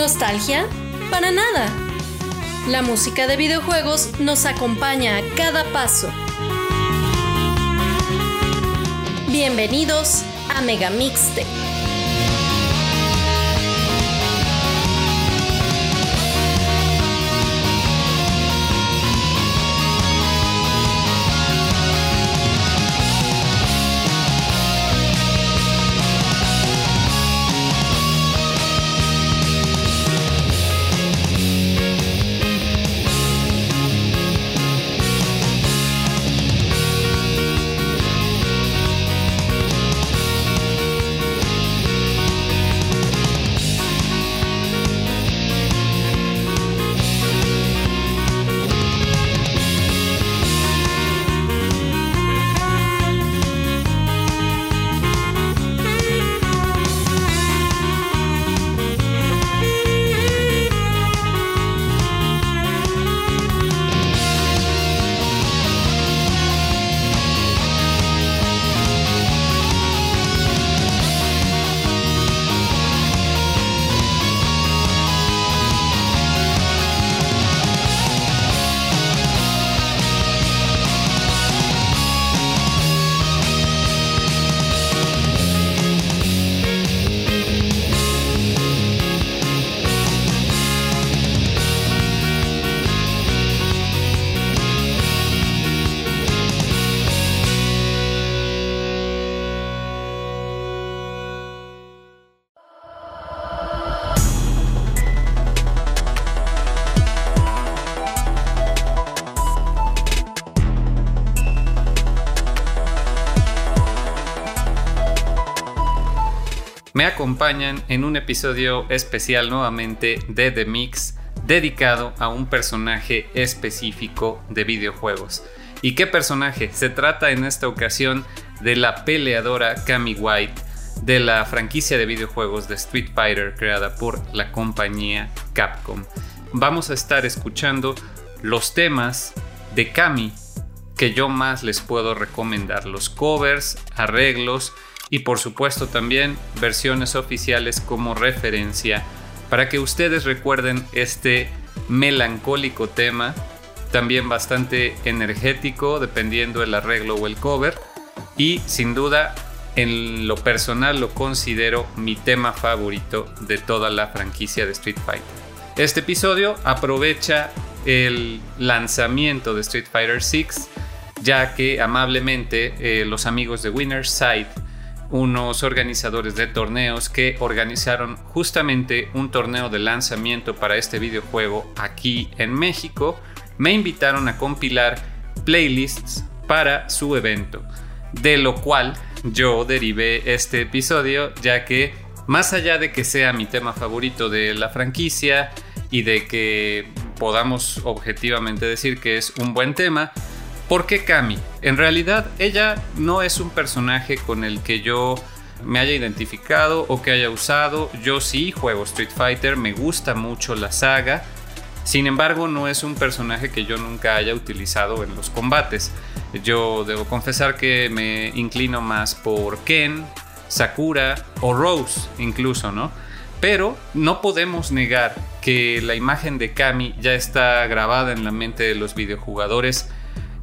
¿Nostalgia? Para nada. La música de videojuegos nos acompaña a cada paso. Bienvenidos a Megamixte. Me acompañan en un episodio especial nuevamente de The Mix dedicado a un personaje específico de videojuegos. ¿Y qué personaje? Se trata en esta ocasión de la peleadora Kami White de la franquicia de videojuegos de Street Fighter creada por la compañía Capcom. Vamos a estar escuchando los temas de Kami que yo más les puedo recomendar, los covers, arreglos, y por supuesto también versiones oficiales como referencia para que ustedes recuerden este melancólico tema, también bastante energético dependiendo el arreglo o el cover y sin duda en lo personal lo considero mi tema favorito de toda la franquicia de Street Fighter. Este episodio aprovecha el lanzamiento de Street Fighter 6 ya que amablemente eh, los amigos de Winner's Side unos organizadores de torneos que organizaron justamente un torneo de lanzamiento para este videojuego aquí en México, me invitaron a compilar playlists para su evento, de lo cual yo derivé este episodio ya que más allá de que sea mi tema favorito de la franquicia y de que podamos objetivamente decir que es un buen tema, ¿Por qué Kami? En realidad ella no es un personaje con el que yo me haya identificado o que haya usado. Yo sí juego Street Fighter, me gusta mucho la saga. Sin embargo, no es un personaje que yo nunca haya utilizado en los combates. Yo debo confesar que me inclino más por Ken, Sakura o Rose incluso, ¿no? Pero no podemos negar que la imagen de Kami ya está grabada en la mente de los videojugadores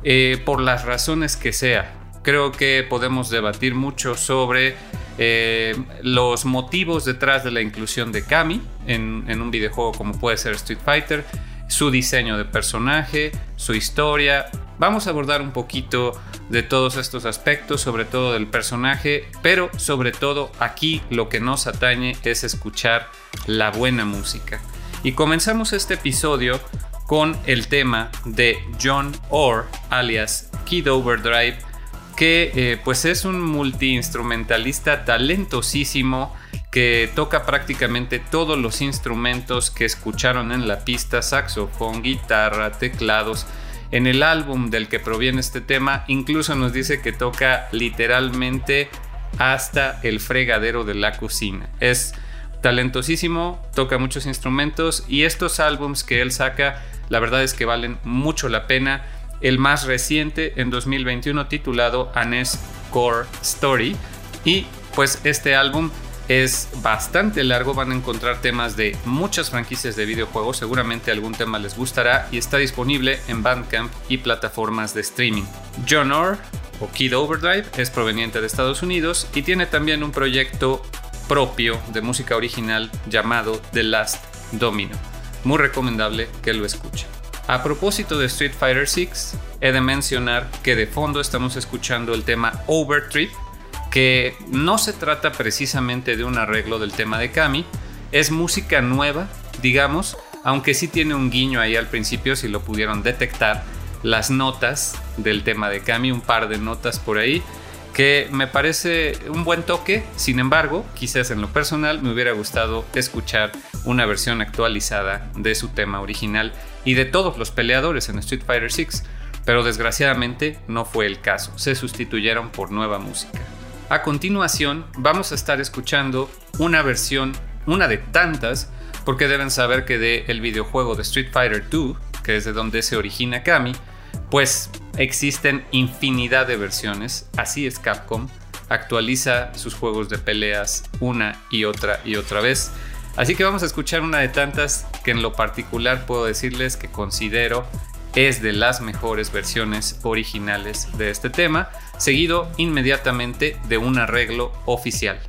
eh, por las razones que sea. Creo que podemos debatir mucho sobre eh, los motivos detrás de la inclusión de Kami en, en un videojuego como puede ser Street Fighter, su diseño de personaje, su historia. Vamos a abordar un poquito de todos estos aspectos, sobre todo del personaje, pero sobre todo aquí lo que nos atañe es escuchar la buena música. Y comenzamos este episodio con el tema de John Orr, alias Kid Overdrive, que eh, pues es un multiinstrumentalista talentosísimo que toca prácticamente todos los instrumentos que escucharon en la pista, saxofón, guitarra, teclados. En el álbum del que proviene este tema, incluso nos dice que toca literalmente hasta el fregadero de la cocina. Es talentosísimo, toca muchos instrumentos y estos álbums que él saca la verdad es que valen mucho la pena. El más reciente en 2021 titulado Anes Core Story. Y pues este álbum es bastante largo, van a encontrar temas de muchas franquicias de videojuegos, seguramente algún tema les gustará y está disponible en Bandcamp y plataformas de streaming. John Orr o Kid Overdrive es proveniente de Estados Unidos y tiene también un proyecto propio de música original llamado The Last Domino. Muy recomendable que lo escuchen. A propósito de Street Fighter VI, he de mencionar que de fondo estamos escuchando el tema Overtrip, que no se trata precisamente de un arreglo del tema de Kami, es música nueva, digamos, aunque sí tiene un guiño ahí al principio, si lo pudieron detectar, las notas del tema de Kami, un par de notas por ahí, que me parece un buen toque, sin embargo, quizás en lo personal me hubiera gustado escuchar una versión actualizada de su tema original y de todos los peleadores en Street Fighter VI, pero desgraciadamente no fue el caso, se sustituyeron por nueva música. A continuación vamos a estar escuchando una versión, una de tantas, porque deben saber que del el videojuego de Street Fighter 2, que es de donde se origina Kami, pues existen infinidad de versiones, así es Capcom, actualiza sus juegos de peleas una y otra y otra vez. Así que vamos a escuchar una de tantas que en lo particular puedo decirles que considero es de las mejores versiones originales de este tema, seguido inmediatamente de un arreglo oficial.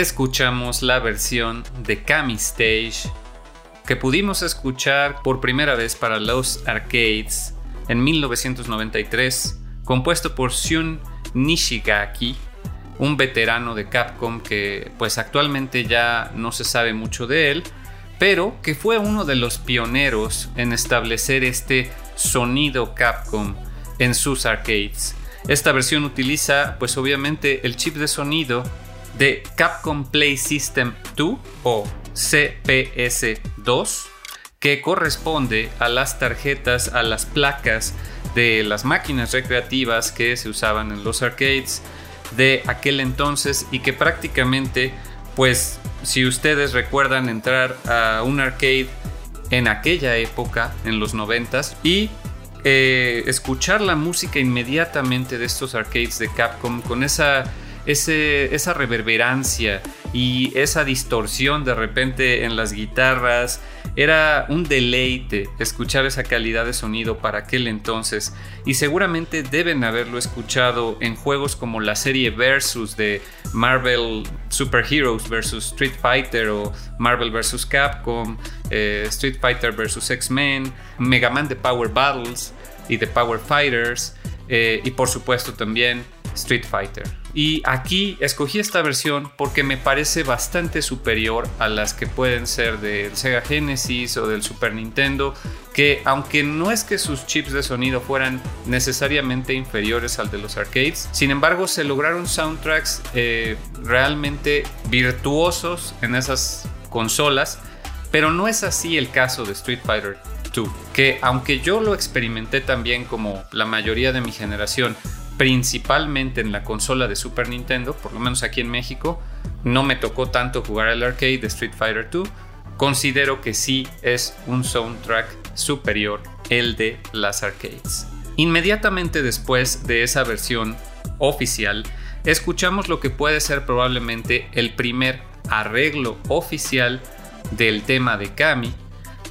Escuchamos la versión de Kami Stage que pudimos escuchar por primera vez para los arcades en 1993, compuesto por Shun Nishigaki, un veterano de Capcom que pues actualmente ya no se sabe mucho de él, pero que fue uno de los pioneros en establecer este sonido Capcom en sus arcades. Esta versión utiliza pues obviamente el chip de sonido de Capcom Play System 2 o CPS2 que corresponde a las tarjetas, a las placas de las máquinas recreativas que se usaban en los arcades de aquel entonces y que prácticamente pues si ustedes recuerdan entrar a un arcade en aquella época, en los noventas, y eh, escuchar la música inmediatamente de estos arcades de Capcom con esa, esa reverberancia y esa distorsión de repente en las guitarras. Era un deleite escuchar esa calidad de sonido para aquel entonces y seguramente deben haberlo escuchado en juegos como la serie Versus de Marvel Super Heroes vs Street Fighter o Marvel vs Capcom, eh, Street Fighter vs X-Men, Mega Man de Power Battles y de Power Fighters eh, y por supuesto también Street Fighter. Y aquí escogí esta versión porque me parece bastante superior a las que pueden ser del Sega Genesis o del Super Nintendo, que aunque no es que sus chips de sonido fueran necesariamente inferiores al de los arcades, sin embargo se lograron soundtracks eh, realmente virtuosos en esas consolas, pero no es así el caso de Street Fighter 2, que aunque yo lo experimenté también como la mayoría de mi generación, principalmente en la consola de Super Nintendo, por lo menos aquí en México. No me tocó tanto jugar al arcade de Street Fighter 2. Considero que sí es un soundtrack superior el de las arcades. Inmediatamente después de esa versión oficial, escuchamos lo que puede ser probablemente el primer arreglo oficial del tema de Kami,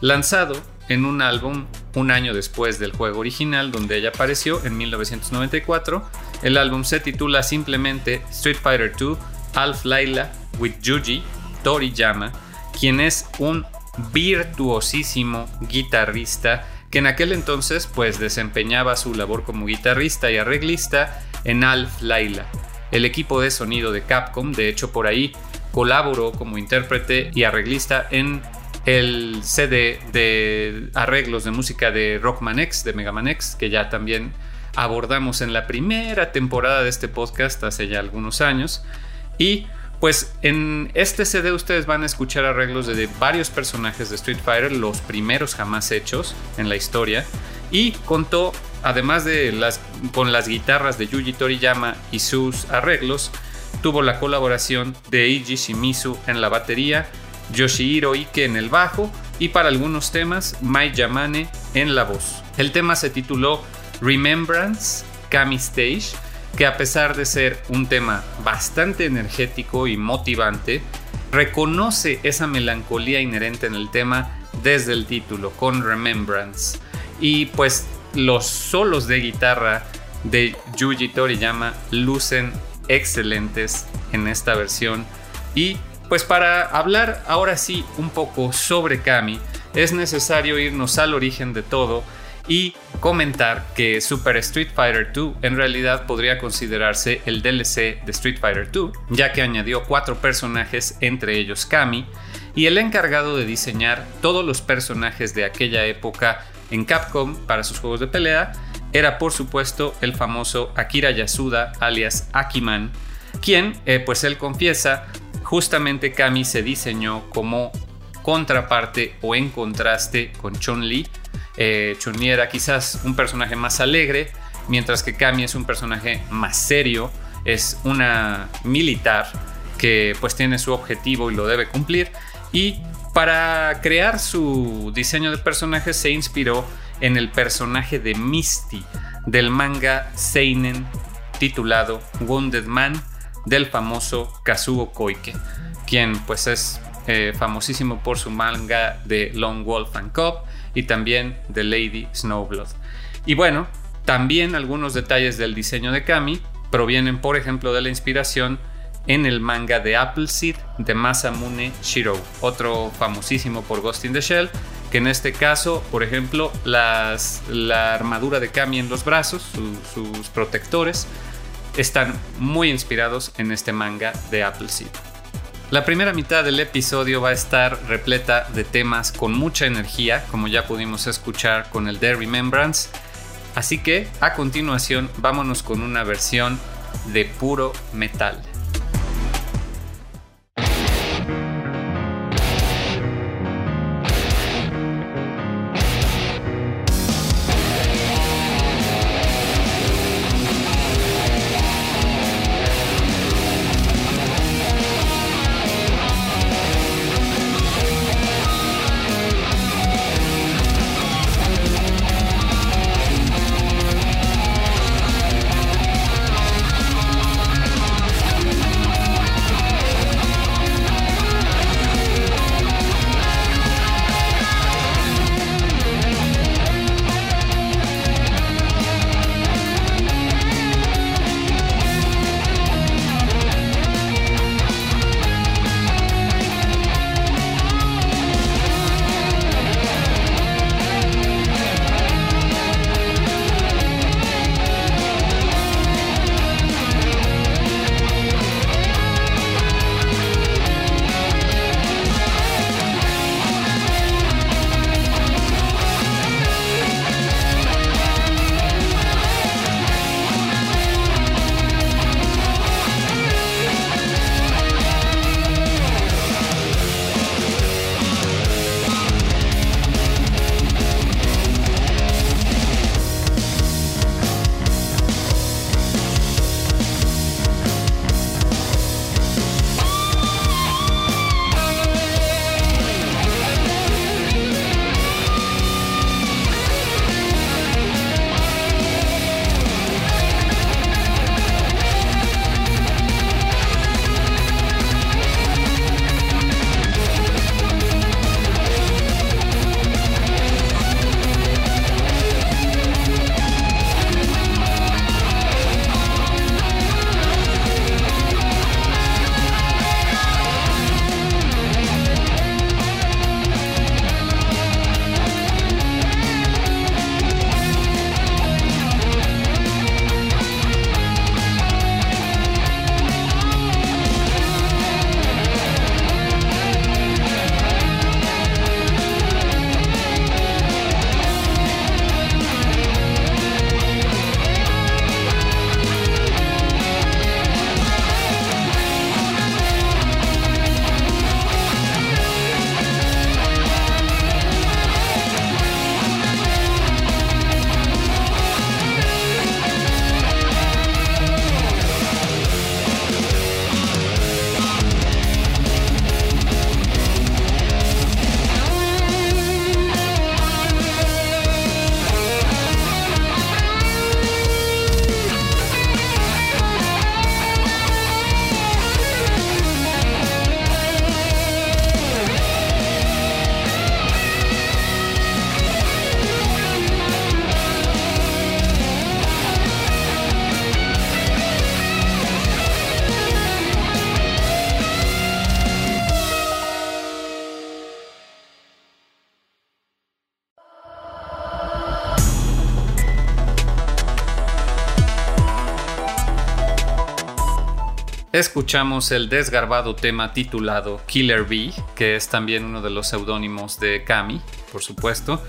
lanzado en un álbum un año después del juego original donde ella apareció en 1994. El álbum se titula simplemente Street Fighter II Alf Laila with Yuji Toriyama, quien es un virtuosísimo guitarrista que en aquel entonces pues desempeñaba su labor como guitarrista y arreglista en Alf Laila, el equipo de sonido de Capcom, de hecho por ahí colaboró como intérprete y arreglista en el CD de arreglos de música de Rockman X, de Megaman X, que ya también abordamos en la primera temporada de este podcast hace ya algunos años. Y pues en este CD ustedes van a escuchar arreglos de varios personajes de Street Fighter, los primeros jamás hechos en la historia. Y contó, además de las, con las guitarras de Yuji Toriyama y sus arreglos, tuvo la colaboración de Eiji Shimizu en la batería Yoshihiro Ike en el bajo y para algunos temas Mai Yamane en la voz. El tema se tituló Remembrance Kami Stage, que a pesar de ser un tema bastante energético y motivante, reconoce esa melancolía inherente en el tema desde el título, con Remembrance. Y pues los solos de guitarra de Yuji Toriyama lucen excelentes en esta versión y pues para hablar ahora sí un poco sobre Kami, es necesario irnos al origen de todo y comentar que Super Street Fighter 2 en realidad podría considerarse el DLC de Street Fighter 2, ya que añadió cuatro personajes, entre ellos Kami, y el encargado de diseñar todos los personajes de aquella época en Capcom para sus juegos de pelea era por supuesto el famoso Akira Yasuda alias Akiman, quien, eh, pues él confiesa, justamente Kami se diseñó como contraparte o en contraste con Chun-Li. Eh, Chun-Li era quizás un personaje más alegre, mientras que Kami es un personaje más serio, es una militar que pues tiene su objetivo y lo debe cumplir. Y para crear su diseño de personaje se inspiró en el personaje de Misty del manga Seinen titulado Wounded Man del famoso Kazuo Koike, quien pues es eh, famosísimo por su manga de Lone Wolf and Cub y también de Lady Snowblood. Y bueno, también algunos detalles del diseño de Kami provienen por ejemplo de la inspiración en el manga de Appleseed de Masamune Shiro, otro famosísimo por Ghost in the Shell, que en este caso, por ejemplo, las, la armadura de Kami en los brazos, sus protectores, están muy inspirados en este manga de Appleseed. La primera mitad del episodio va a estar repleta de temas con mucha energía, como ya pudimos escuchar con el The Remembrance. Así que a continuación vámonos con una versión de puro metal. Escuchamos el desgarbado tema titulado Killer Bee, que es también uno de los seudónimos de Kami, por supuesto,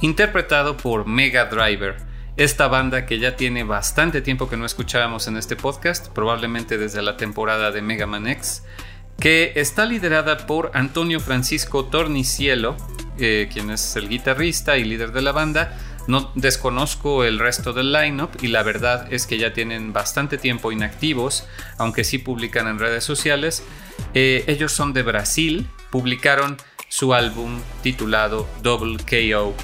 interpretado por Mega Driver, esta banda que ya tiene bastante tiempo que no escuchábamos en este podcast, probablemente desde la temporada de Mega Man X, que está liderada por Antonio Francisco Tornicielo, eh, quien es el guitarrista y líder de la banda, no desconozco el resto del lineup y la verdad es que ya tienen bastante tiempo inactivos, aunque sí publican en redes sociales. Eh, ellos son de Brasil, publicaron su álbum titulado Double KO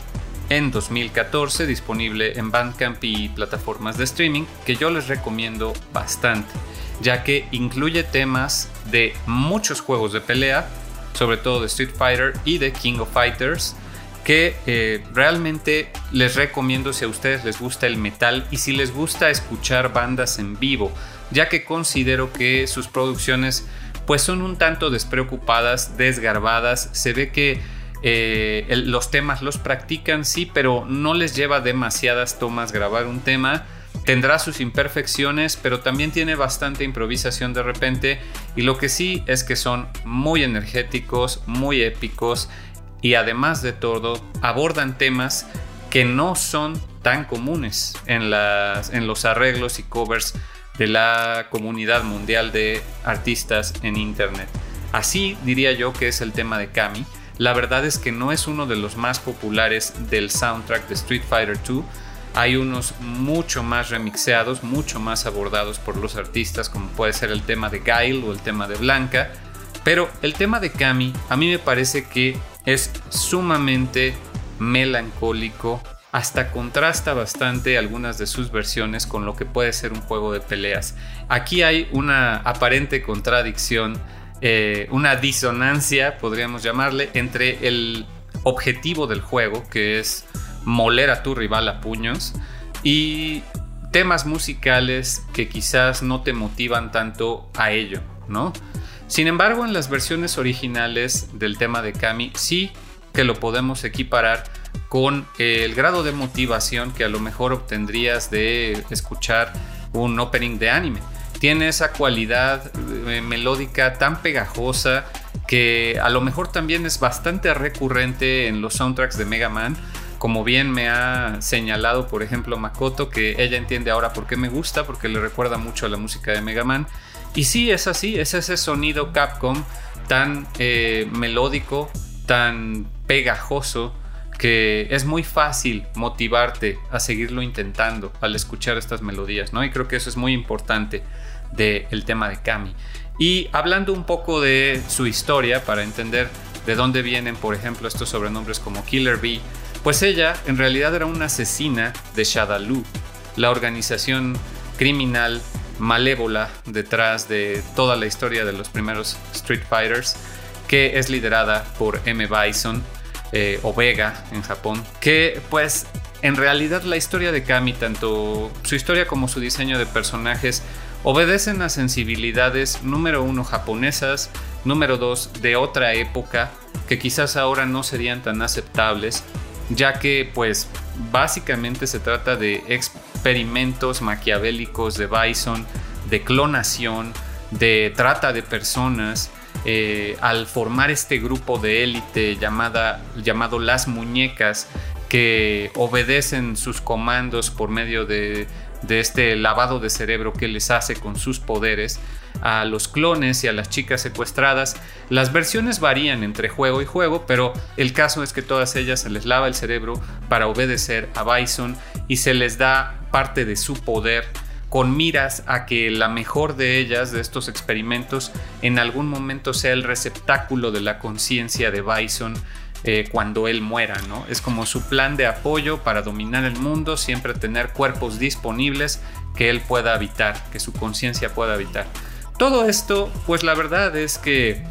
en 2014, disponible en Bandcamp y plataformas de streaming, que yo les recomiendo bastante, ya que incluye temas de muchos juegos de pelea, sobre todo de Street Fighter y de King of Fighters que eh, realmente les recomiendo si a ustedes les gusta el metal y si les gusta escuchar bandas en vivo, ya que considero que sus producciones pues son un tanto despreocupadas, desgarbadas, se ve que eh, los temas los practican, sí, pero no les lleva demasiadas tomas grabar un tema. Tendrá sus imperfecciones, pero también tiene bastante improvisación de repente. Y lo que sí es que son muy energéticos, muy épicos y además de todo abordan temas que no son tan comunes en, las, en los arreglos y covers de la comunidad mundial de artistas en Internet. Así diría yo que es el tema de Kami. La verdad es que no es uno de los más populares del soundtrack de Street Fighter 2. Hay unos mucho más remixeados, mucho más abordados por los artistas, como puede ser el tema de Gail o el tema de Blanca. Pero el tema de Kami a mí me parece que es sumamente melancólico, hasta contrasta bastante algunas de sus versiones con lo que puede ser un juego de peleas. Aquí hay una aparente contradicción, eh, una disonancia, podríamos llamarle, entre el objetivo del juego, que es moler a tu rival a puños, y temas musicales que quizás no te motivan tanto a ello, ¿no? Sin embargo, en las versiones originales del tema de Kami sí que lo podemos equiparar con el grado de motivación que a lo mejor obtendrías de escuchar un opening de anime. Tiene esa cualidad eh, melódica tan pegajosa que a lo mejor también es bastante recurrente en los soundtracks de Mega Man. Como bien me ha señalado, por ejemplo, Makoto, que ella entiende ahora por qué me gusta, porque le recuerda mucho a la música de Mega Man. Y sí, es así, es ese sonido Capcom tan eh, melódico, tan pegajoso, que es muy fácil motivarte a seguirlo intentando al escuchar estas melodías, ¿no? Y creo que eso es muy importante del tema de Kami. Y hablando un poco de su historia para entender de dónde vienen, por ejemplo, estos sobrenombres como Killer Bee, pues ella en realidad era una asesina de Shadaloo, la organización criminal malévola detrás de toda la historia de los primeros Street Fighters, que es liderada por M. Bison, eh, Vega en Japón, que pues en realidad la historia de Kami, tanto su historia como su diseño de personajes, obedecen a sensibilidades número uno japonesas, número dos de otra época, que quizás ahora no serían tan aceptables, ya que pues básicamente se trata de experimentos maquiavélicos de Bison, de clonación, de trata de personas, eh, al formar este grupo de élite llamado Las Muñecas, que obedecen sus comandos por medio de, de este lavado de cerebro que les hace con sus poderes a los clones y a las chicas secuestradas. Las versiones varían entre juego y juego, pero el caso es que todas ellas se les lava el cerebro para obedecer a Bison y se les da parte de su poder con miras a que la mejor de ellas, de estos experimentos, en algún momento sea el receptáculo de la conciencia de Bison eh, cuando él muera, ¿no? Es como su plan de apoyo para dominar el mundo, siempre tener cuerpos disponibles que él pueda habitar, que su conciencia pueda habitar. Todo esto, pues la verdad es que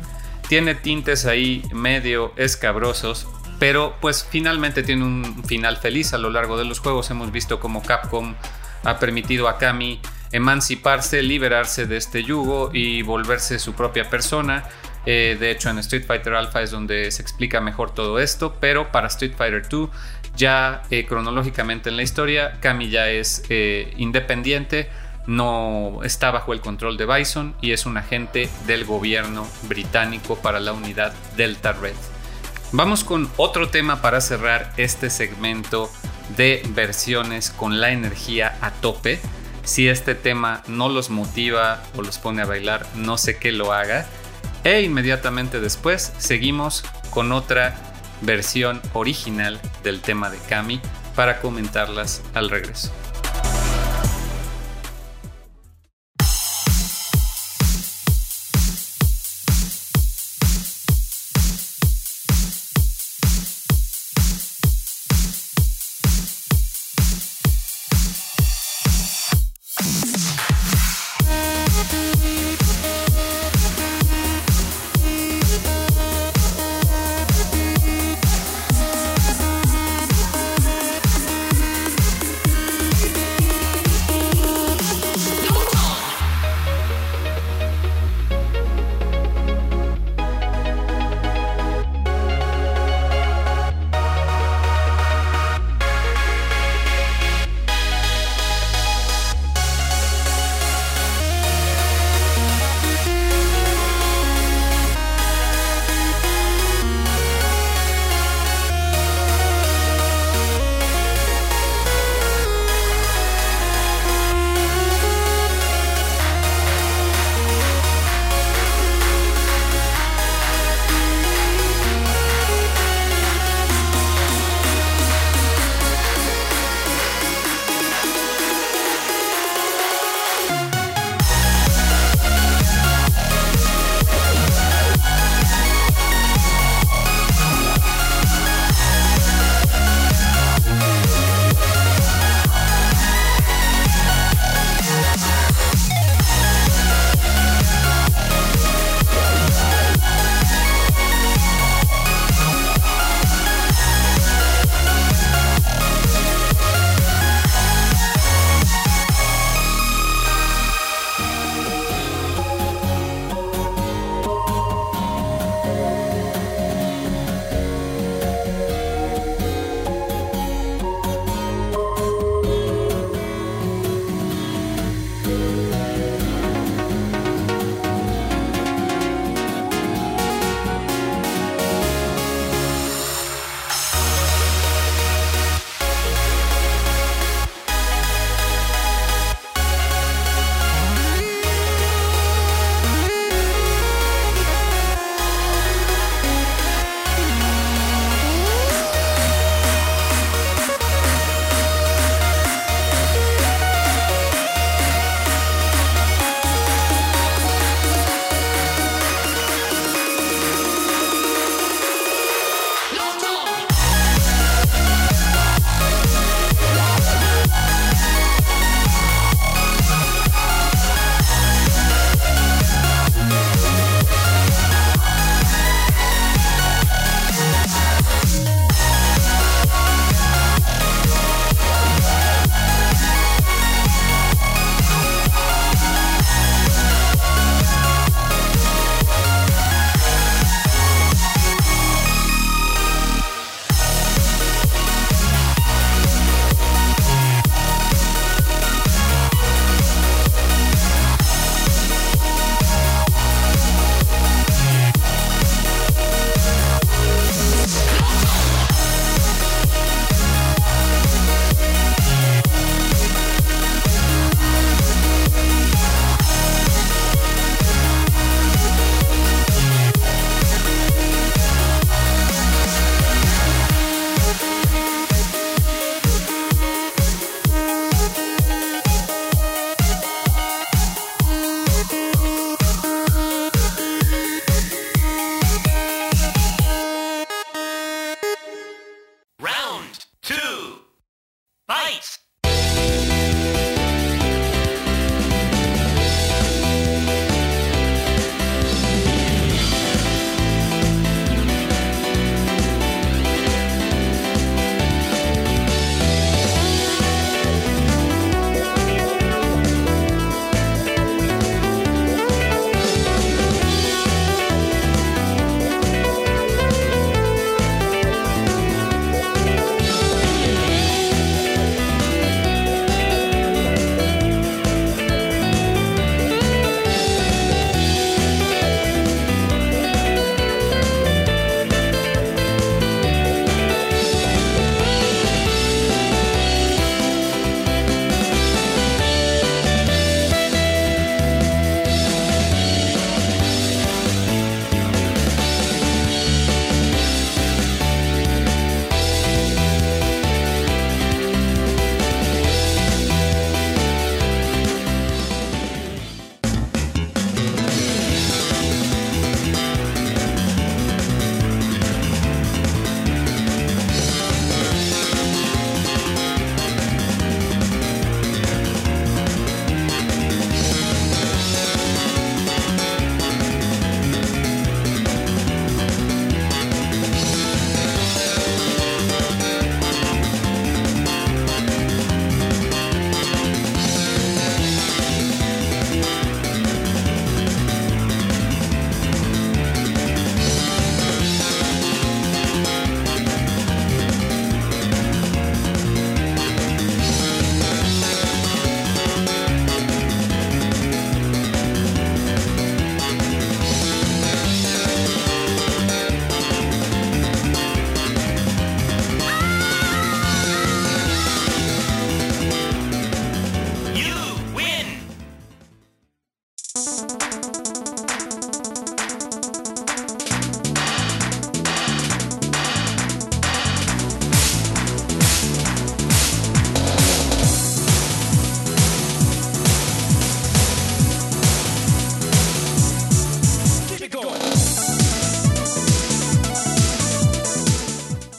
tiene tintes ahí medio escabrosos, pero pues finalmente tiene un final feliz a lo largo de los juegos. Hemos visto como Capcom ha permitido a Kami emanciparse, liberarse de este yugo y volverse su propia persona. Eh, de hecho, en Street Fighter Alpha es donde se explica mejor todo esto, pero para Street Fighter 2, ya eh, cronológicamente en la historia, Kami ya es eh, independiente, no está bajo el control de Bison y es un agente del gobierno británico para la unidad Delta Red. Vamos con otro tema para cerrar este segmento de versiones con la energía a tope. Si este tema no los motiva o los pone a bailar, no sé qué lo haga. E inmediatamente después seguimos con otra versión original del tema de Kami para comentarlas al regreso.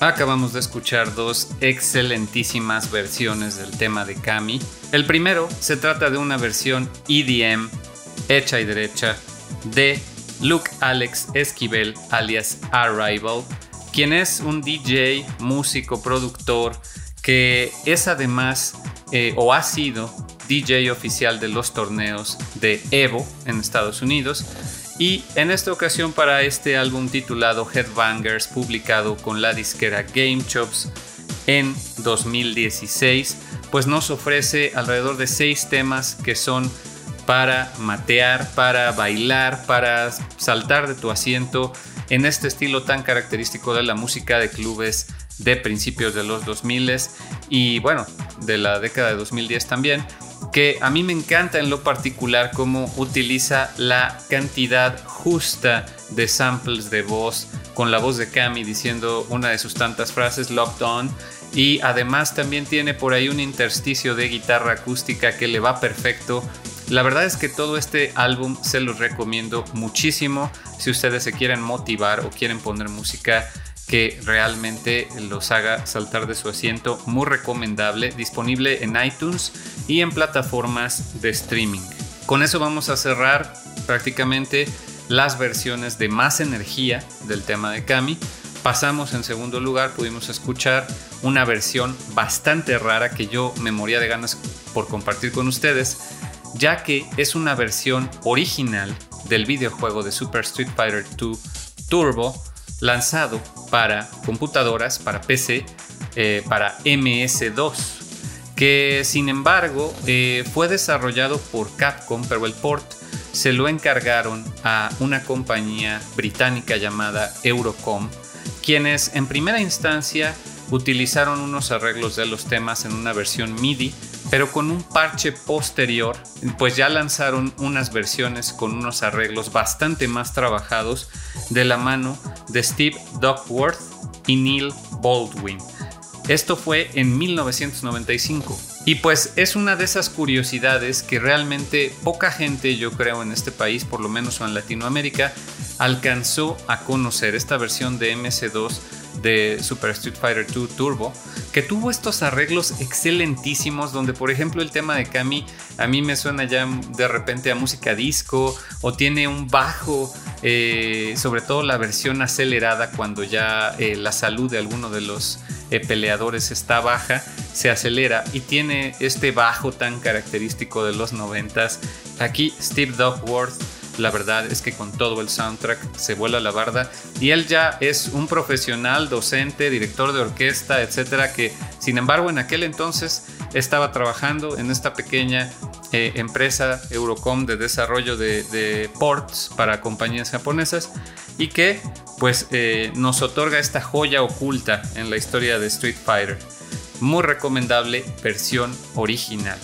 Acabamos de escuchar dos excelentísimas versiones del tema de Kami. El primero se trata de una versión EDM hecha y derecha de Luke Alex Esquivel alias Arrival, quien es un DJ, músico, productor que es además eh, o ha sido DJ oficial de los torneos de Evo en Estados Unidos y en esta ocasión para este álbum titulado Headbangers, publicado con la disquera Game Chops en 2016, pues nos ofrece alrededor de seis temas que son para matear, para bailar, para saltar de tu asiento en este estilo tan característico de la música de clubes de principios de los 2000 y bueno, de la década de 2010 también que a mí me encanta en lo particular cómo utiliza la cantidad justa de samples de voz con la voz de Cami diciendo una de sus tantas frases, Locked On, y además también tiene por ahí un intersticio de guitarra acústica que le va perfecto. La verdad es que todo este álbum se los recomiendo muchísimo si ustedes se quieren motivar o quieren poner música que realmente los haga saltar de su asiento. Muy recomendable, disponible en iTunes y en plataformas de streaming. Con eso vamos a cerrar prácticamente las versiones de más energía del tema de Kami. Pasamos en segundo lugar, pudimos escuchar una versión bastante rara que yo me moría de ganas por compartir con ustedes, ya que es una versión original del videojuego de Super Street Fighter 2 Turbo lanzado para computadoras, para PC, eh, para MS2, que sin embargo eh, fue desarrollado por Capcom, pero el port se lo encargaron a una compañía británica llamada Eurocom, quienes en primera instancia utilizaron unos arreglos de los temas en una versión MIDI, pero con un parche posterior, pues ya lanzaron unas versiones con unos arreglos bastante más trabajados de la mano de Steve Duckworth y Neil Baldwin. Esto fue en 1995. Y pues es una de esas curiosidades que realmente poca gente, yo creo, en este país, por lo menos en Latinoamérica, alcanzó a conocer esta versión de MS2 de Super Street Fighter 2 Turbo, que tuvo estos arreglos excelentísimos, donde por ejemplo el tema de Kami a mí me suena ya de repente a música disco, o tiene un bajo, eh, sobre todo la versión acelerada cuando ya eh, la salud de alguno de los eh, peleadores está baja, se acelera y tiene este bajo tan característico de los noventas. Aquí Steve Duckworth la verdad es que con todo el soundtrack se vuela la barda y él ya es un profesional, docente, director de orquesta, etcétera, que sin embargo en aquel entonces estaba trabajando en esta pequeña eh, empresa Eurocom de desarrollo de, ports para compañías japonesas y que pues eh, nos otorga esta joya oculta en la historia de Street Fighter. Muy recomendable versión original.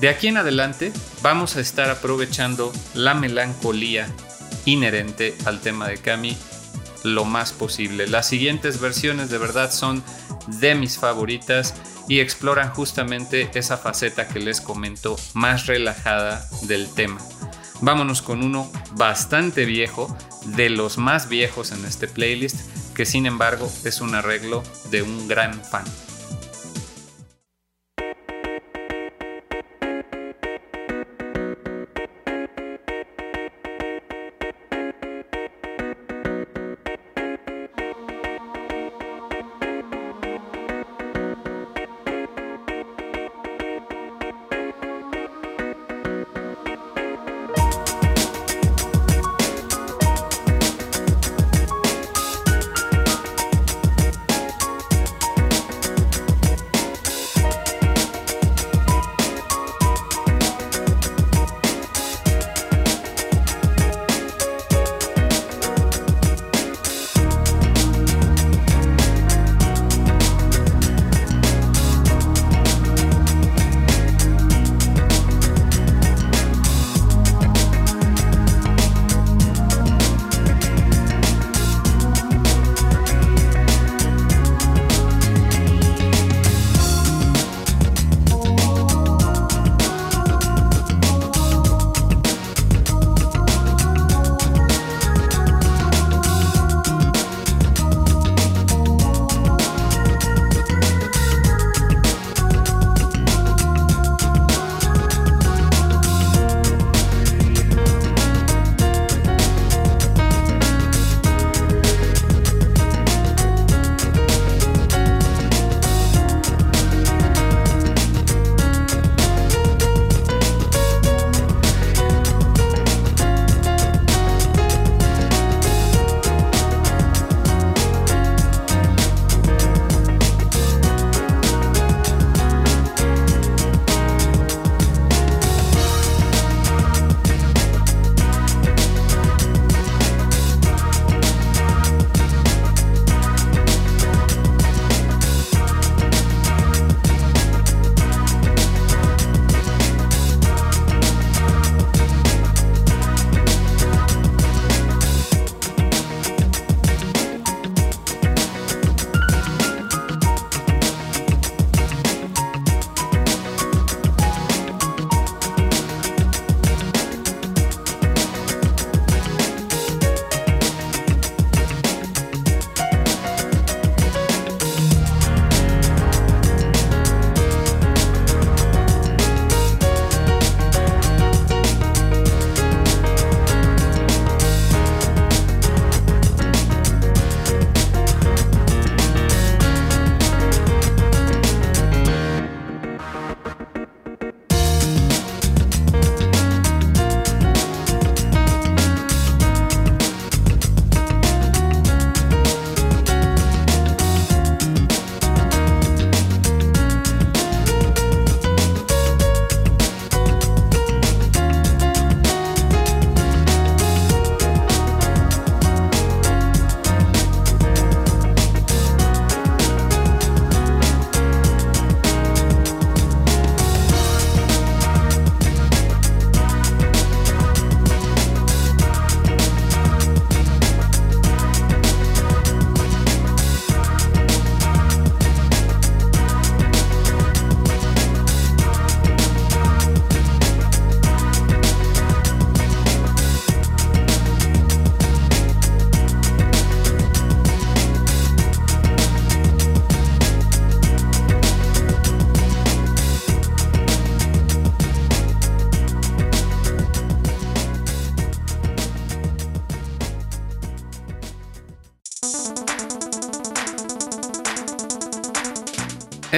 De aquí en adelante vamos a estar aprovechando la melancolía inherente al tema de Kami lo más posible. Las siguientes versiones de verdad son de mis favoritas y exploran justamente esa faceta que les comento más relajada del tema. Vámonos con uno bastante viejo, de los más viejos en este playlist, que sin embargo es un arreglo de un gran fan.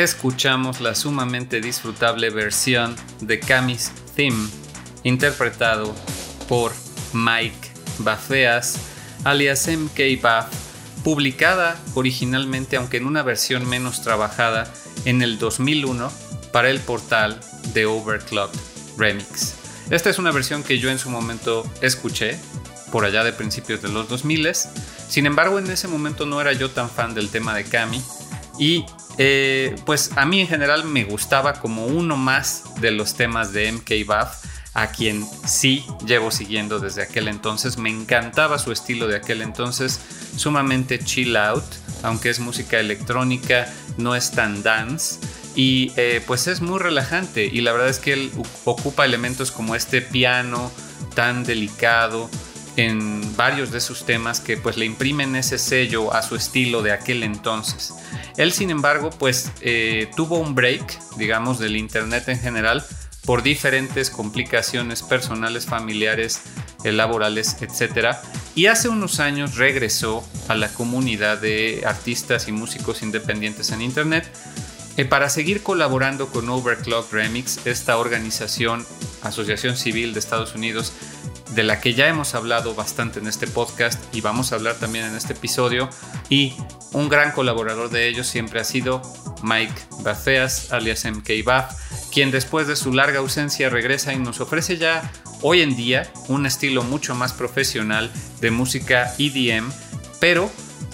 Escuchamos la sumamente disfrutable versión de Kami's Theme, interpretado por Mike Bafeas, alias MK Baf, publicada originalmente, aunque en una versión menos trabajada, en el 2001 para el portal de Overclocked Remix. Esta es una versión que yo en su momento escuché, por allá de principios de los 2000. Sin embargo, en ese momento no era yo tan fan del tema de Kami y eh, pues a mí en general me gustaba como uno más de los temas de MK Buff, a quien sí llevo siguiendo desde aquel entonces. Me encantaba su estilo de aquel entonces, sumamente chill out, aunque es música electrónica, no es tan dance. Y eh, pues es muy relajante y la verdad es que él ocupa elementos como este piano tan delicado, en varios de sus temas que pues le imprimen ese sello a su estilo de aquel entonces. Él sin embargo pues eh, tuvo un break digamos del internet en general por diferentes complicaciones personales, familiares, eh, laborales, etc. Y hace unos años regresó a la comunidad de artistas y músicos independientes en Internet eh, para seguir colaborando con Overclock Remix, esta organización, asociación civil de Estados Unidos de la que ya hemos hablado bastante en este podcast y vamos a hablar también en este episodio. Y un gran colaborador de ellos siempre ha sido Mike Bafeas, alias MK quien después de su larga ausencia regresa y nos ofrece ya hoy en día un estilo mucho más profesional de música EDM, pero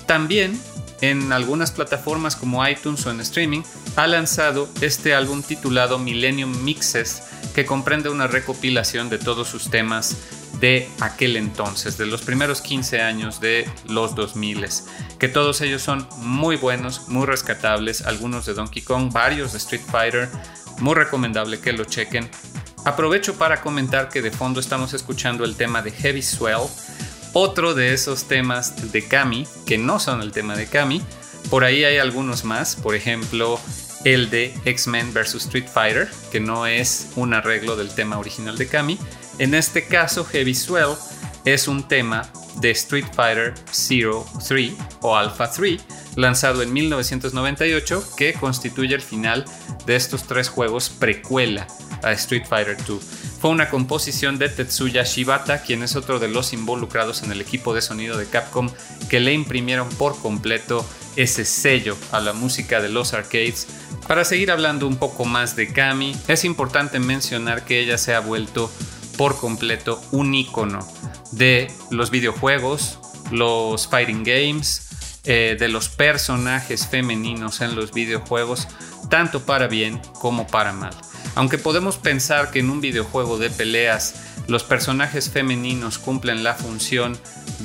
también en algunas plataformas como iTunes o en streaming, ha lanzado este álbum titulado Millennium Mixes, que comprende una recopilación de todos sus temas de aquel entonces, de los primeros 15 años de los 2000, que todos ellos son muy buenos, muy rescatables, algunos de Donkey Kong, varios de Street Fighter, muy recomendable que lo chequen. Aprovecho para comentar que de fondo estamos escuchando el tema de Heavy Swell, otro de esos temas de Kami, que no son el tema de Kami. Por ahí hay algunos más, por ejemplo, el de X-Men vs. Street Fighter, que no es un arreglo del tema original de Kami. En este caso, Heavy Swell es un tema de Street Fighter Zero 3 o Alpha 3, lanzado en 1998, que constituye el final de estos tres juegos precuela a Street Fighter 2. Fue una composición de Tetsuya Shibata, quien es otro de los involucrados en el equipo de sonido de Capcom que le imprimieron por completo ese sello a la música de los arcades. Para seguir hablando un poco más de Kami, es importante mencionar que ella se ha vuelto por completo un icono de los videojuegos, los fighting games, eh, de los personajes femeninos en los videojuegos, tanto para bien como para mal. Aunque podemos pensar que en un videojuego de peleas los personajes femeninos cumplen la función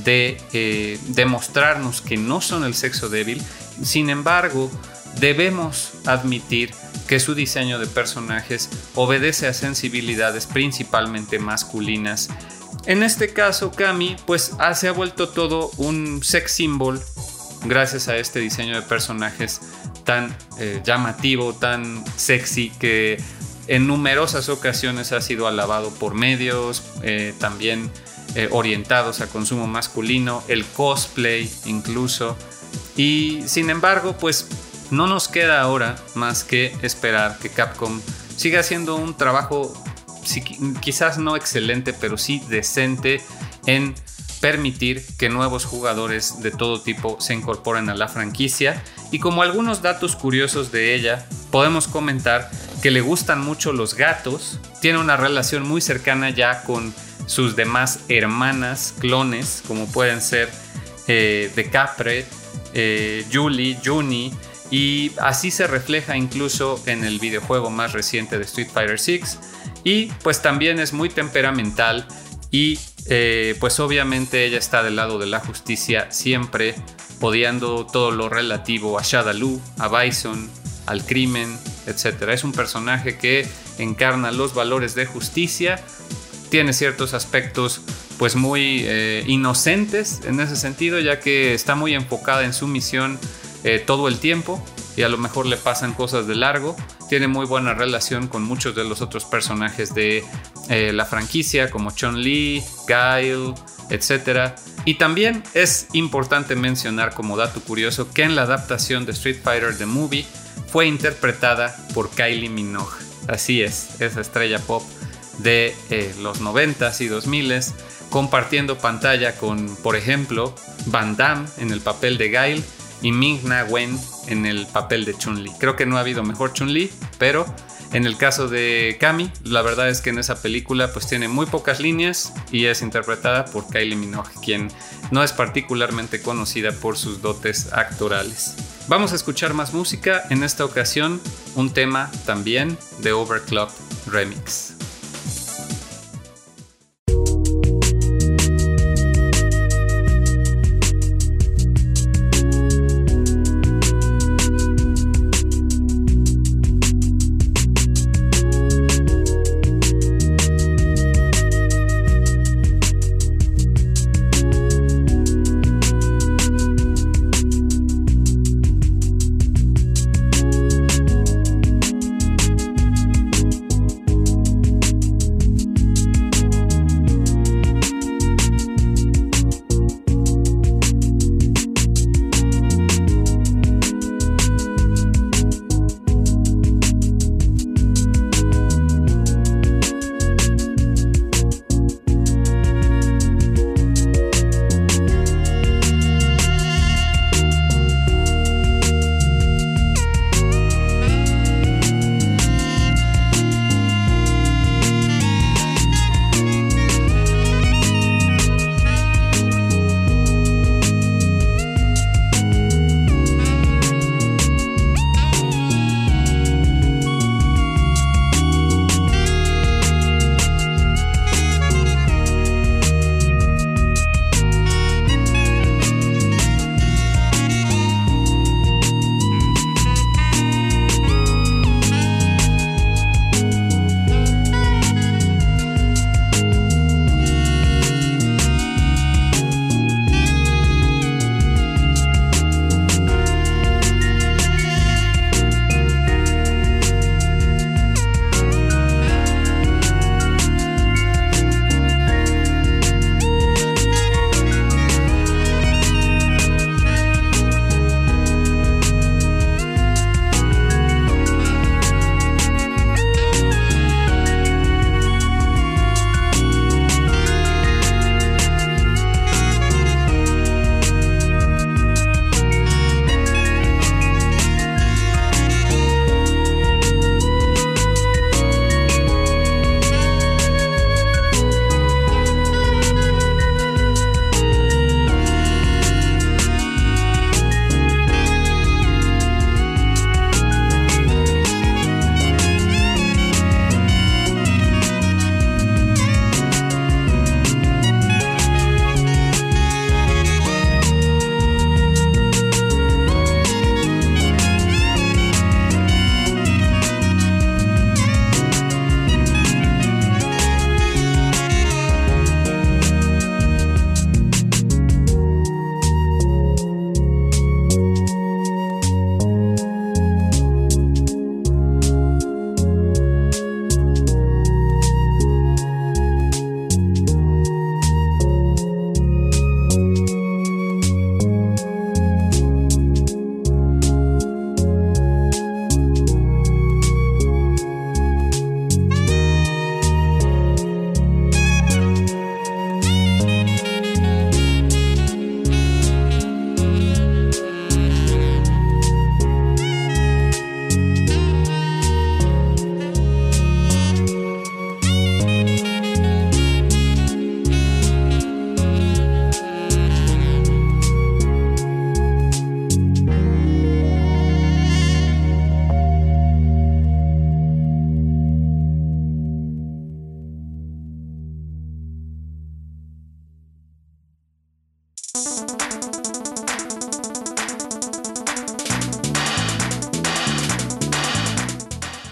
de eh, demostrarnos que no son el sexo débil, sin embargo, debemos admitir que su diseño de personajes obedece a sensibilidades principalmente masculinas. En este caso, Kami pues se ha vuelto todo un sex symbol gracias a este diseño de personajes tan eh, llamativo, tan sexy que en numerosas ocasiones ha sido alabado por medios, eh, también eh, orientados a consumo masculino, el cosplay incluso. Y sin embargo, pues no nos queda ahora más que esperar que Capcom siga haciendo un trabajo quizás no excelente, pero sí decente en permitir que nuevos jugadores de todo tipo se incorporen a la franquicia. Y como algunos datos curiosos de ella, podemos comentar que le gustan mucho los gatos, tiene una relación muy cercana ya con sus demás hermanas, clones, como pueden ser eh, De Capre, eh, Julie, Juni, y así se refleja incluso en el videojuego más reciente de Street Fighter VI. Y pues también es muy temperamental y eh, pues obviamente ella está del lado de la justicia siempre, odiando todo lo relativo a Shadaloo, a Bison, al crimen, etc. Es un personaje que encarna los valores de justicia, tiene ciertos aspectos pues muy eh, inocentes en ese sentido, ya que está muy enfocada en su misión eh, todo el tiempo y a lo mejor le pasan cosas de largo. Tiene muy buena relación con muchos de los otros personajes de eh, la franquicia, como Chun-Li, Guile, etc. Y también es importante mencionar como dato curioso que en la adaptación de Street Fighter The Movie fue interpretada por Kylie Minogue. Así es, esa estrella pop de eh, los 90s y 2000s, compartiendo pantalla con, por ejemplo, Van Damme en el papel de Gail y Ming Na Wen en el papel de Chun-Li. Creo que no ha habido mejor Chun-Li, pero en el caso de Kami, la verdad es que en esa película pues tiene muy pocas líneas y es interpretada por Kylie Minogue, quien no es particularmente conocida por sus dotes actorales. Vamos a escuchar más música, en esta ocasión un tema también de Overclock Remix.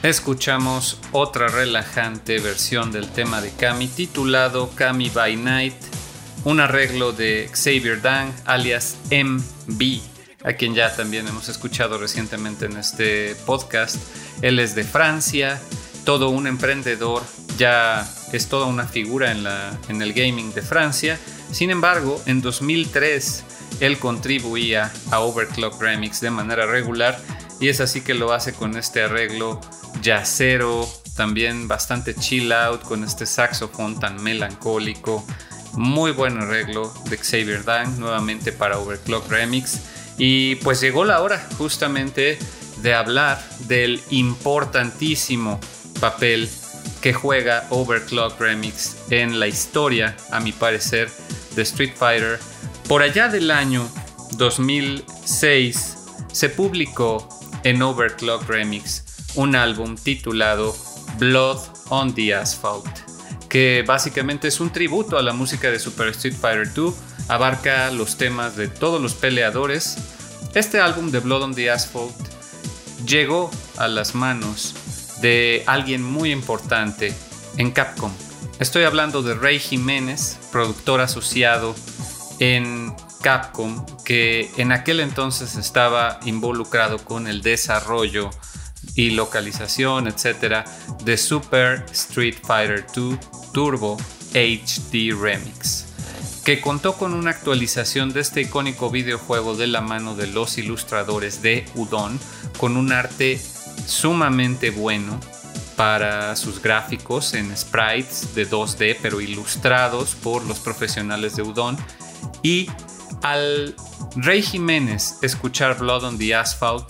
Escuchamos otra relajante versión del tema de Kami titulado Kami by Night, un arreglo de Xavier Dang alias MB, a quien ya también hemos escuchado recientemente en este podcast. Él es de Francia, todo un emprendedor, ya es toda una figura en, en el gaming de Francia. Sin embargo, en 2003 él contribuía a Overclock Remix de manera regular y es así que lo hace con este arreglo jazzero, también bastante chill out con este saxofón tan melancólico. Muy buen arreglo de Xavier Dan nuevamente para Overclock Remix. Y pues llegó la hora justamente de hablar del importantísimo papel que juega Overclock Remix en la historia, a mi parecer, de Street Fighter. Por allá del año 2006 se publicó en Overclock Remix un álbum titulado Blood on the Asphalt, que básicamente es un tributo a la música de Super Street Fighter 2, abarca los temas de todos los peleadores. Este álbum de Blood on the Asphalt llegó a las manos de alguien muy importante en Capcom. Estoy hablando de Rey Jiménez, productor asociado en Capcom, que en aquel entonces estaba involucrado con el desarrollo y localización, etcétera, de Super Street Fighter 2 Turbo HD Remix, que contó con una actualización de este icónico videojuego de la mano de los ilustradores de Udon, con un arte sumamente bueno para sus gráficos en sprites de 2D, pero ilustrados por los profesionales de Udon. Y al Rey Jiménez escuchar Blood on the Asphalt,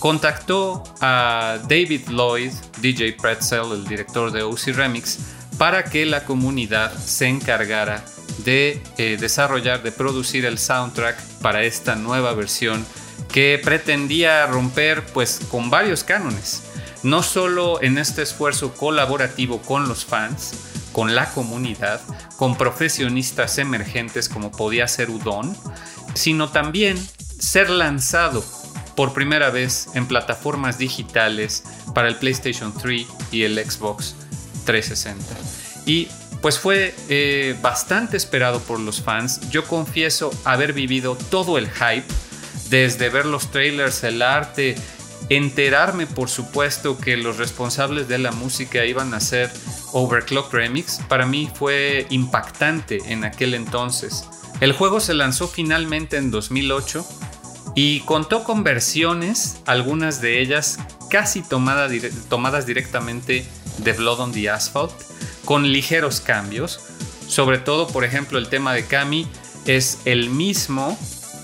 contactó a David Lloyd, DJ Pretzel, el director de OC Remix, para que la comunidad se encargara de eh, desarrollar, de producir el soundtrack para esta nueva versión que pretendía romper pues con varios cánones, no solo en este esfuerzo colaborativo con los fans, con la comunidad, con profesionistas emergentes como podía ser Udon, sino también ser lanzado por primera vez en plataformas digitales para el PlayStation 3 y el Xbox 360. Y pues fue eh, bastante esperado por los fans. Yo confieso haber vivido todo el hype desde ver los trailers, el arte, enterarme por supuesto que los responsables de la música iban a hacer Overclock Remix, para mí fue impactante en aquel entonces. El juego se lanzó finalmente en 2008 y contó con versiones, algunas de ellas casi tomadas directamente de Blood on the Asphalt, con ligeros cambios. Sobre todo, por ejemplo, el tema de Kami es el mismo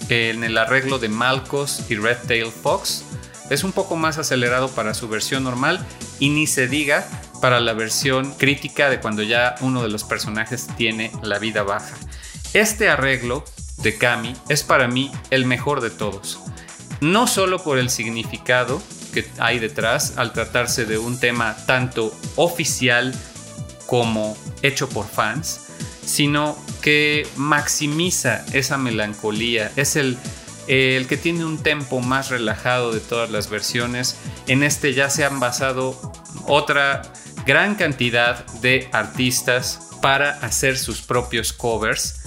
en el arreglo de Malcos y Red Tail Fox. Es un poco más acelerado para su versión normal y ni se diga para la versión crítica de cuando ya uno de los personajes tiene la vida baja. Este arreglo de Kami es para mí el mejor de todos. No solo por el significado que hay detrás al tratarse de un tema tanto oficial como hecho por fans, sino que maximiza esa melancolía. Es el, el que tiene un tempo más relajado de todas las versiones. En este ya se han basado otra gran cantidad de artistas para hacer sus propios covers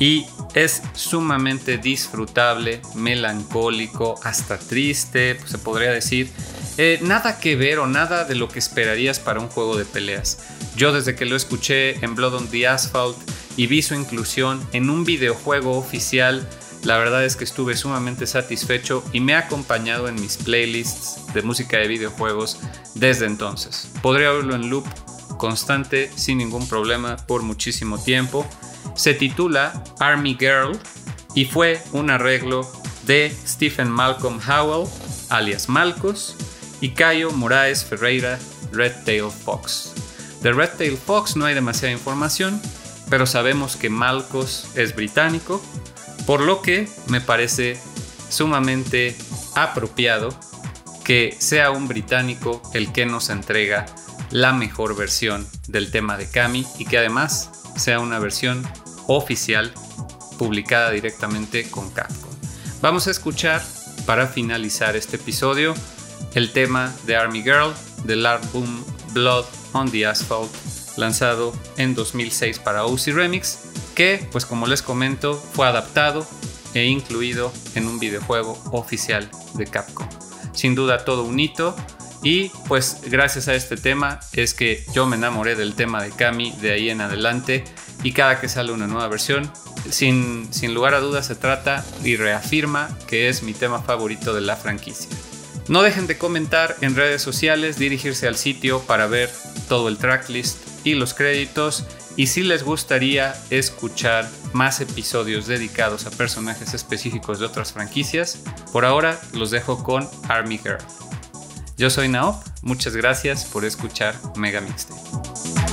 y es sumamente disfrutable, melancólico, hasta triste, se podría decir. Eh, nada que ver o nada de lo que esperarías para un juego de peleas. Yo desde que lo escuché en Blood on the Asphalt y vi su inclusión en un videojuego oficial, la verdad es que estuve sumamente satisfecho y me ha acompañado en mis playlists de música de videojuegos desde entonces. Podría oírlo en loop constante sin ningún problema por muchísimo tiempo. Se titula Army Girl y fue un arreglo de Stephen Malcolm Howell, alias Malcos, y Caio Moraes Ferreira, Red Tail Fox. De Red Tail Fox no hay demasiada información, pero sabemos que Malcos es británico, por lo que me parece sumamente apropiado que sea un británico el que nos entrega la mejor versión del tema de Kami y que además sea una versión oficial publicada directamente con Capcom. Vamos a escuchar para finalizar este episodio el tema de Army Girl del álbum Blood on the Asphalt lanzado en 2006 para OC Remix que pues como les comento fue adaptado e incluido en un videojuego oficial de Capcom. Sin duda todo un hito y pues gracias a este tema es que yo me enamoré del tema de Kami de ahí en adelante y cada que sale una nueva versión, sin, sin lugar a dudas se trata y reafirma que es mi tema favorito de la franquicia. No dejen de comentar en redes sociales, dirigirse al sitio para ver todo el tracklist y los créditos. Y si les gustaría escuchar más episodios dedicados a personajes específicos de otras franquicias, por ahora los dejo con Army Girl. Yo soy Naop, muchas gracias por escuchar Mega Mixtape.